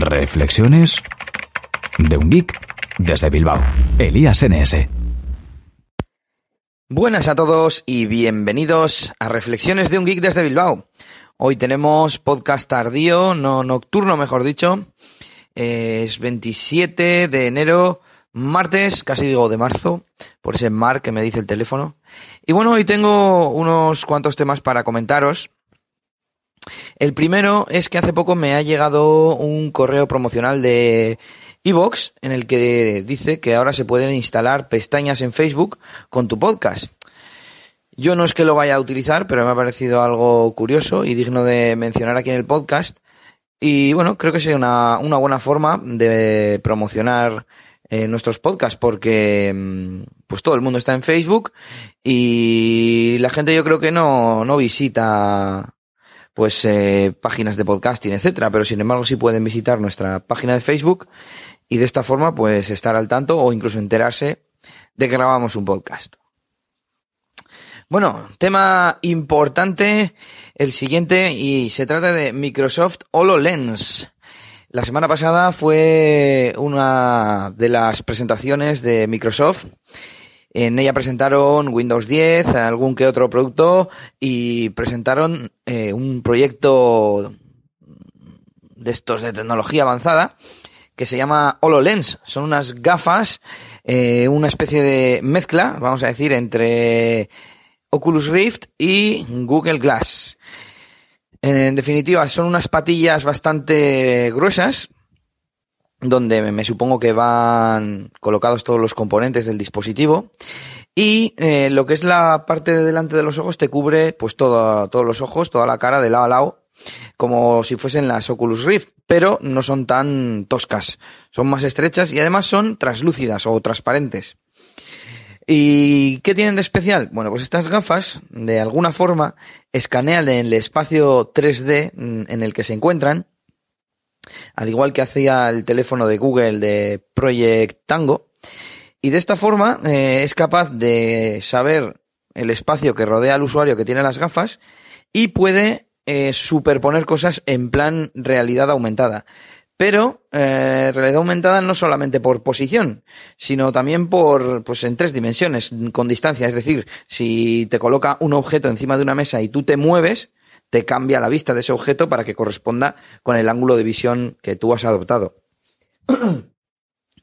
Reflexiones de un geek desde Bilbao. Elías NS. Buenas a todos y bienvenidos a Reflexiones de un geek desde Bilbao. Hoy tenemos podcast tardío, no nocturno mejor dicho. Es 27 de enero, martes, casi digo de marzo, por ese mar que me dice el teléfono. Y bueno, hoy tengo unos cuantos temas para comentaros. El primero es que hace poco me ha llegado un correo promocional de Evox en el que dice que ahora se pueden instalar pestañas en Facebook con tu podcast. Yo no es que lo vaya a utilizar, pero me ha parecido algo curioso y digno de mencionar aquí en el podcast. Y bueno, creo que sería una, una buena forma de promocionar eh, nuestros podcasts porque mm, pues todo el mundo está en Facebook y la gente yo creo que no, no visita pues eh, páginas de podcasting, etcétera, pero sin embargo sí pueden visitar nuestra página de Facebook y de esta forma pues estar al tanto o incluso enterarse de que grabamos un podcast. Bueno, tema importante el siguiente y se trata de Microsoft HoloLens. La semana pasada fue una de las presentaciones de Microsoft en ella presentaron Windows 10, algún que otro producto y presentaron eh, un proyecto de estos de tecnología avanzada que se llama HoloLens. Son unas gafas, eh, una especie de mezcla, vamos a decir, entre Oculus Rift y Google Glass. En definitiva, son unas patillas bastante gruesas, donde me supongo que van colocados todos los componentes del dispositivo y eh, lo que es la parte de delante de los ojos te cubre pues todo, todos los ojos, toda la cara de lado a lado como si fuesen las Oculus Rift, pero no son tan toscas, son más estrechas y además son translúcidas o transparentes. ¿Y qué tienen de especial? Bueno, pues estas gafas, de alguna forma, escanean el espacio 3D en el que se encuentran al igual que hacía el teléfono de Google de Project Tango. Y de esta forma eh, es capaz de saber el espacio que rodea al usuario que tiene las gafas y puede eh, superponer cosas en plan realidad aumentada. Pero eh, realidad aumentada no solamente por posición, sino también por, pues en tres dimensiones, con distancia. Es decir, si te coloca un objeto encima de una mesa y tú te mueves, te cambia la vista de ese objeto para que corresponda con el ángulo de visión que tú has adoptado.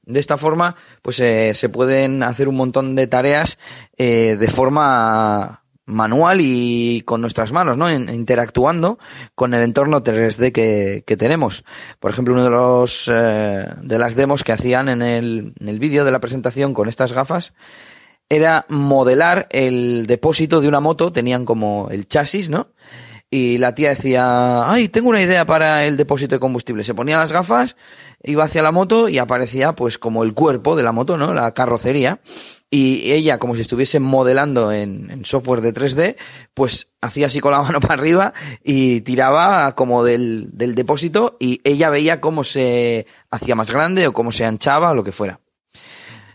De esta forma, pues eh, se pueden hacer un montón de tareas eh, de forma manual y con nuestras manos, ¿no? interactuando con el entorno 3D que, tenemos. Por ejemplo, uno de los eh, de las demos que hacían en el, en el vídeo de la presentación con estas gafas era modelar el depósito de una moto. Tenían como el chasis, ¿no? Y la tía decía, ay, tengo una idea para el depósito de combustible. Se ponía las gafas, iba hacia la moto y aparecía pues como el cuerpo de la moto, ¿no? La carrocería. Y ella, como si estuviese modelando en, software de 3D, pues hacía así con la mano para arriba y tiraba como del, del depósito y ella veía cómo se hacía más grande o cómo se anchaba o lo que fuera.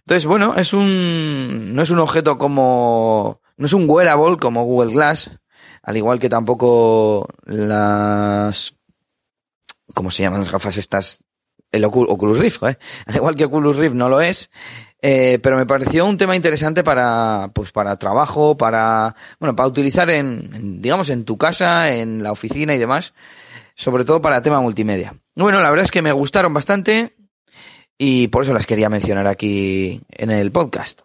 Entonces, bueno, es un, no es un objeto como, no es un wearable como Google Glass, al igual que tampoco las, ¿cómo se llaman las gafas estas? El Oculus Rift, ¿eh? Al igual que Oculus Rift no lo es, eh, pero me pareció un tema interesante para, pues para trabajo, para, bueno, para utilizar en, digamos, en tu casa, en la oficina y demás, sobre todo para tema multimedia. Bueno, la verdad es que me gustaron bastante y por eso las quería mencionar aquí en el podcast.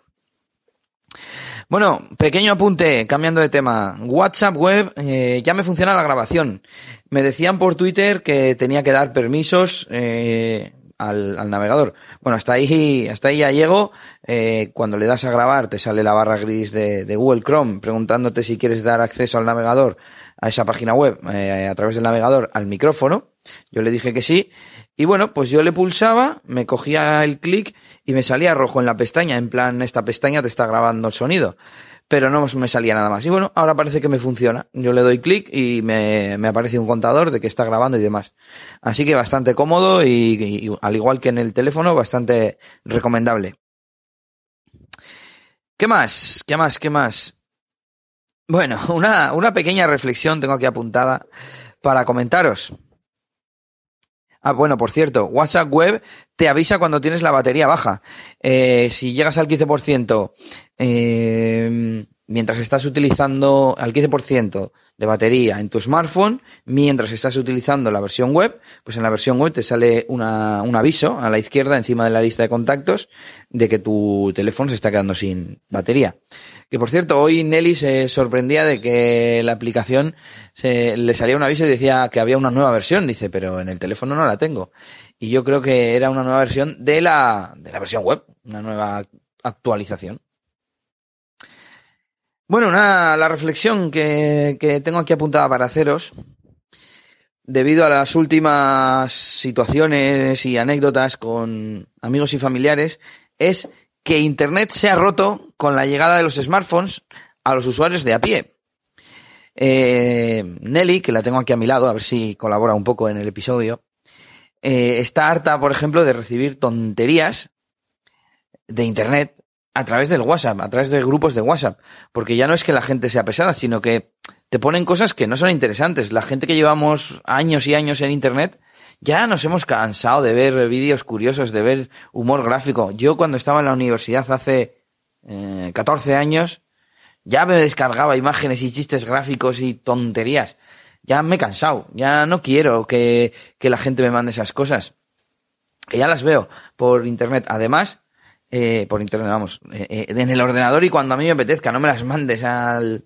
Bueno, pequeño apunte, cambiando de tema. WhatsApp web, eh, ya me funciona la grabación. Me decían por Twitter que tenía que dar permisos eh, al, navegador. Bueno, hasta ahí, hasta ahí ya llego. Eh, cuando le das a grabar te sale la barra gris de, de, Google Chrome preguntándote si quieres dar acceso al navegador, a esa página web, a través del navegador, al micrófono. Yo le dije que sí. Y bueno, pues yo le pulsaba, me cogía el clic y me salía rojo en la pestaña, en plan, esta pestaña te está grabando el sonido. Pero no me salía nada más. Y bueno, ahora parece que me funciona. Yo le doy clic y me, me, aparece un contador de que está grabando y demás. Así que bastante cómodo y, al igual que en el teléfono, bastante recomendable. ¿Qué más? ¿Qué más? ¿Qué más? Bueno, una, una pequeña reflexión tengo aquí apuntada para comentaros. Ah, bueno, por cierto, WhatsApp Web te avisa cuando tienes la batería baja. Eh, si llegas al 15%, eh, mientras estás utilizando al 15% de batería en tu smartphone, mientras estás utilizando la versión web, pues en la versión web te sale una, un aviso a la izquierda encima de la lista de contactos de que tu teléfono se está quedando sin batería. Que por cierto, hoy Nelly se sorprendía de que la aplicación se, le salía un aviso y decía que había una nueva versión. Dice, pero en el teléfono no la tengo. Y yo creo que era una nueva versión de la, de la versión web, una nueva actualización. Bueno, una, la reflexión que, que tengo aquí apuntada para haceros, debido a las últimas situaciones y anécdotas con amigos y familiares, es que Internet se ha roto con la llegada de los smartphones a los usuarios de a pie. Eh, Nelly, que la tengo aquí a mi lado, a ver si colabora un poco en el episodio, eh, está harta, por ejemplo, de recibir tonterías de Internet a través del WhatsApp, a través de grupos de WhatsApp, porque ya no es que la gente sea pesada, sino que te ponen cosas que no son interesantes. La gente que llevamos años y años en Internet, ya nos hemos cansado de ver vídeos curiosos, de ver humor gráfico. Yo cuando estaba en la universidad hace eh, 14 años, ya me descargaba imágenes y chistes gráficos y tonterías. Ya me he cansado, ya no quiero que, que la gente me mande esas cosas. Que ya las veo por internet. Además, eh, por internet, vamos, eh, eh, en el ordenador y cuando a mí me apetezca, no me las mandes al,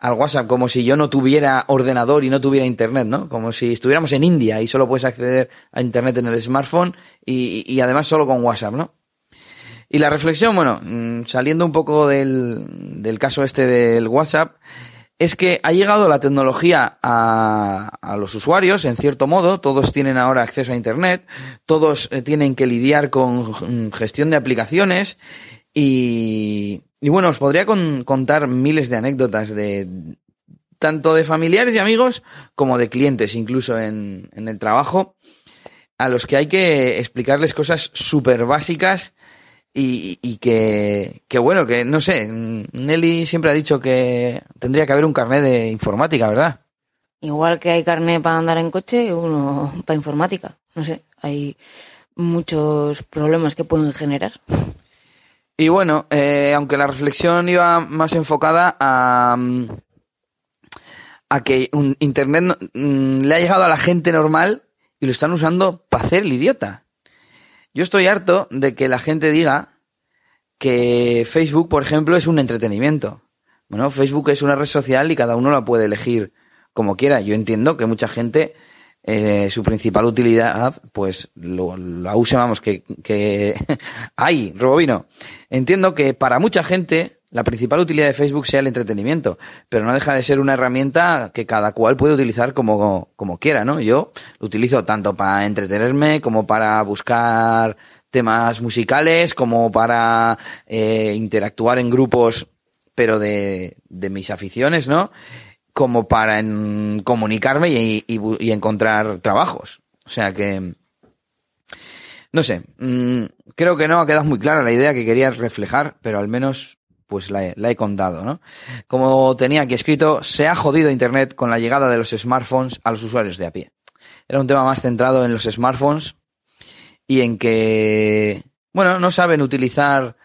al WhatsApp como si yo no tuviera ordenador y no tuviera internet, ¿no? Como si estuviéramos en India y solo puedes acceder a internet en el smartphone y, y además solo con WhatsApp, ¿no? Y la reflexión, bueno, mm, saliendo un poco del, del caso este del WhatsApp, es que ha llegado la tecnología a, los usuarios, en cierto modo, todos tienen ahora acceso a Internet, todos eh, tienen que lidiar con gestión de aplicaciones. Y, y bueno, os podría con, contar miles de anécdotas de tanto de familiares y amigos como de clientes, incluso en, en el trabajo, a los que hay que explicarles cosas súper básicas y, y que, que, bueno, que no sé, Nelly siempre ha dicho que tendría que haber un carnet de informática, ¿verdad? Igual que hay carnet para andar en coche, uno para informática. No sé, hay muchos problemas que pueden generar. Y bueno, eh, aunque la reflexión iba más enfocada a, a que un Internet mm, le ha llegado a la gente normal y lo están usando para hacer el idiota. Yo estoy harto de que la gente diga que Facebook, por ejemplo, es un entretenimiento. Bueno, Facebook es una red social y cada uno la puede elegir como quiera. Yo entiendo que mucha gente, eh, su principal utilidad, pues lo, la use, vamos, que, que ¡ay, Robovino! Entiendo que para mucha gente la principal utilidad de Facebook sea el entretenimiento, pero no deja de ser una herramienta que cada cual puede utilizar como, como quiera, ¿no? Yo lo utilizo tanto para entretenerme como para buscar temas musicales, como para eh, interactuar en grupos, pero de, de mis aficiones, ¿no? Como para comunicarme y, y, encontrar trabajos. O sea que, no sé, mmm, creo que no ha quedado muy clara la idea que quería reflejar, pero al menos pues la he, la he, contado, ¿no? Como tenía aquí escrito, se ha jodido Internet con la llegada de los smartphones a los usuarios de a pie. Era un tema más centrado en los smartphones y en que, bueno, no saben utilizar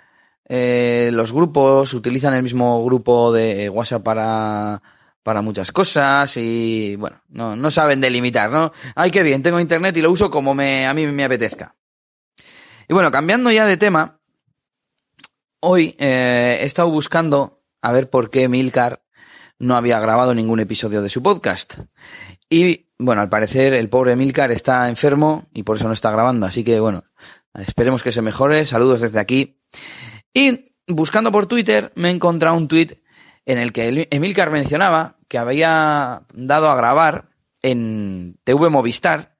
eh, los grupos, utilizan el mismo grupo de WhatsApp para, para muchas cosas y, bueno, no, no saben delimitar, ¿no? Ay, qué bien, tengo Internet y lo uso como me, a mí me apetezca. Y bueno, cambiando ya de tema, Hoy eh, he estado buscando a ver por qué Milcar no había grabado ningún episodio de su podcast. Y bueno, al parecer el pobre Milcar está enfermo y por eso no está grabando. Así que bueno, esperemos que se mejore. Saludos desde aquí. Y buscando por Twitter me he encontrado un tweet en el que Emilcar mencionaba que había dado a grabar en TV Movistar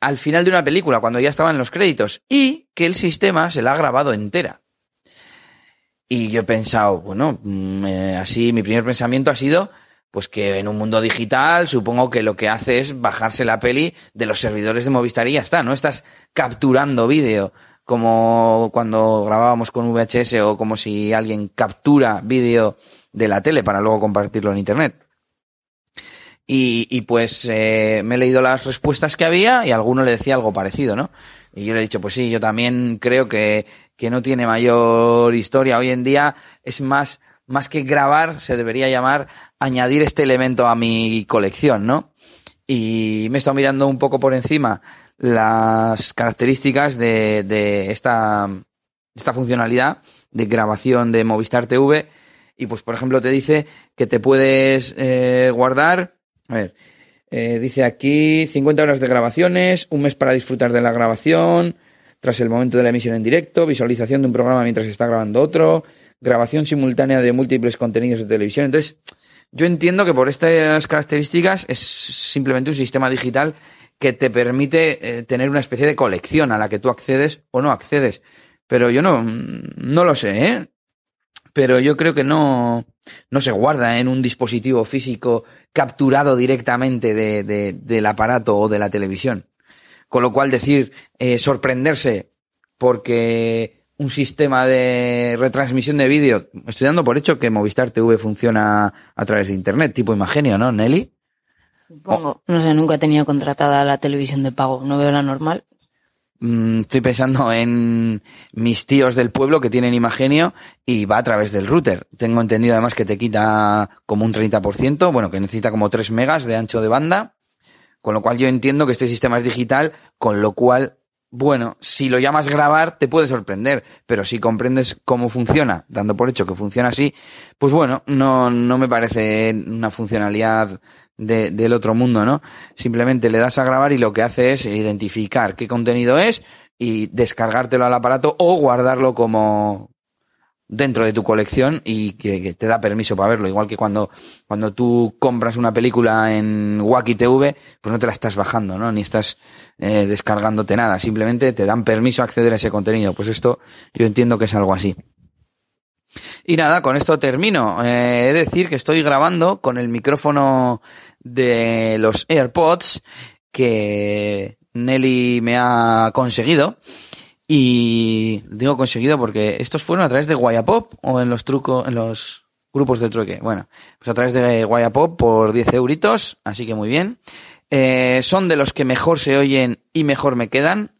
al final de una película, cuando ya estaban los créditos, y que el sistema se la ha grabado entera. Y yo he pensado, bueno, eh, así mi primer pensamiento ha sido, pues que en un mundo digital supongo que lo que hace es bajarse la peli de los servidores de Movistar y ya está, no estás capturando vídeo como cuando grabábamos con VHS o como si alguien captura vídeo de la tele para luego compartirlo en internet. Y, y pues eh, me he leído las respuestas que había y alguno le decía algo parecido, ¿no? Y yo le he dicho, pues sí, yo también creo que, que no tiene mayor historia. Hoy en día es más, más que grabar, se debería llamar añadir este elemento a mi colección, ¿no? Y me he estado mirando un poco por encima las características de, de esta, esta funcionalidad de grabación de Movistar TV. Y pues, por ejemplo, te dice que te puedes eh, guardar. A ver, eh, dice aquí 50 horas de grabaciones, un mes para disfrutar de la grabación, tras el momento de la emisión en directo, visualización de un programa mientras se está grabando otro, grabación simultánea de múltiples contenidos de televisión. Entonces, yo entiendo que por estas características es simplemente un sistema digital que te permite eh, tener una especie de colección a la que tú accedes o no accedes. Pero yo no, no lo sé, ¿eh? Pero yo creo que no, no se guarda en un dispositivo físico capturado directamente de, de, del aparato o de la televisión. Con lo cual decir, eh, sorprenderse porque un sistema de retransmisión de vídeo, estoy dando por hecho que Movistar TV funciona a través de Internet, tipo Imagenio, ¿no, Nelly? Supongo. No sé, nunca he tenido contratada la televisión de pago. No veo la normal. Mm, estoy pensando en mis tíos del pueblo que tienen Imagenio y va a través del router. Tengo entendido además que te quita como un 30%, bueno, que necesita como 3 megas de ancho de banda, con lo cual yo entiendo que este sistema es digital, con lo cual, bueno, si lo llamas grabar te puede sorprender, pero si comprendes cómo funciona, dando por hecho que funciona así, pues bueno, no, no me parece una funcionalidad de, del otro mundo, ¿no? Simplemente le das a grabar y lo que hace es identificar qué contenido es y descargártelo al aparato o guardarlo como dentro de tu colección y que, te da permiso para verlo. Igual que cuando, cuando tú compras una película en Wacky TV, pues no te la estás bajando, ¿no? Ni estás eh, descargándote nada. Simplemente te dan permiso a acceder a ese contenido. Pues esto yo entiendo que es algo así. Y nada, con esto termino. Eh, he de decir que estoy grabando con el micrófono de los AirPods que Nelly me ha conseguido. Y digo conseguido porque estos fueron a través de Guayapop o en los trucos, en los grupos de trueque. Bueno, pues a través de Guayapop por 10 euritos, así que muy bien. Eh, son de los que mejor se oyen y mejor me quedan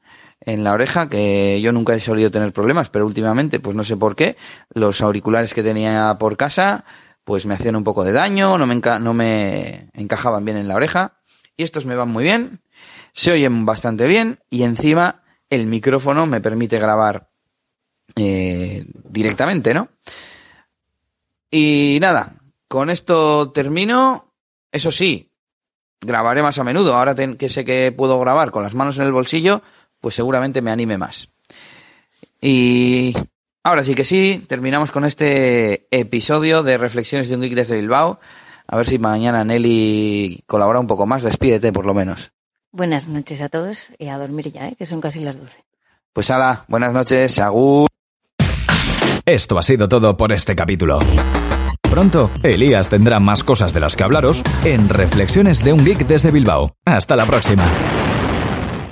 en la oreja, que yo nunca he solido tener problemas, pero últimamente, pues no sé por qué, los auriculares que tenía por casa, pues me hacían un poco de daño, no me, no me encajaban bien en la oreja, y estos me van muy bien, se oyen bastante bien, y encima el micrófono me permite grabar eh, directamente, ¿no? Y nada, con esto termino, eso sí, grabaré más a menudo, ahora que sé que puedo grabar con las manos en el bolsillo, pues seguramente me anime más. Y ahora sí que sí, terminamos con este episodio de Reflexiones de un Geek desde Bilbao. A ver si mañana Nelly colabora un poco más. Despídete, por lo menos. Buenas noches a todos y a dormir ya, ¿eh? que son casi las 12. Pues hala, buenas noches, Agur. Esto ha sido todo por este capítulo. Pronto, Elías tendrá más cosas de las que hablaros en Reflexiones de un Geek desde Bilbao. Hasta la próxima.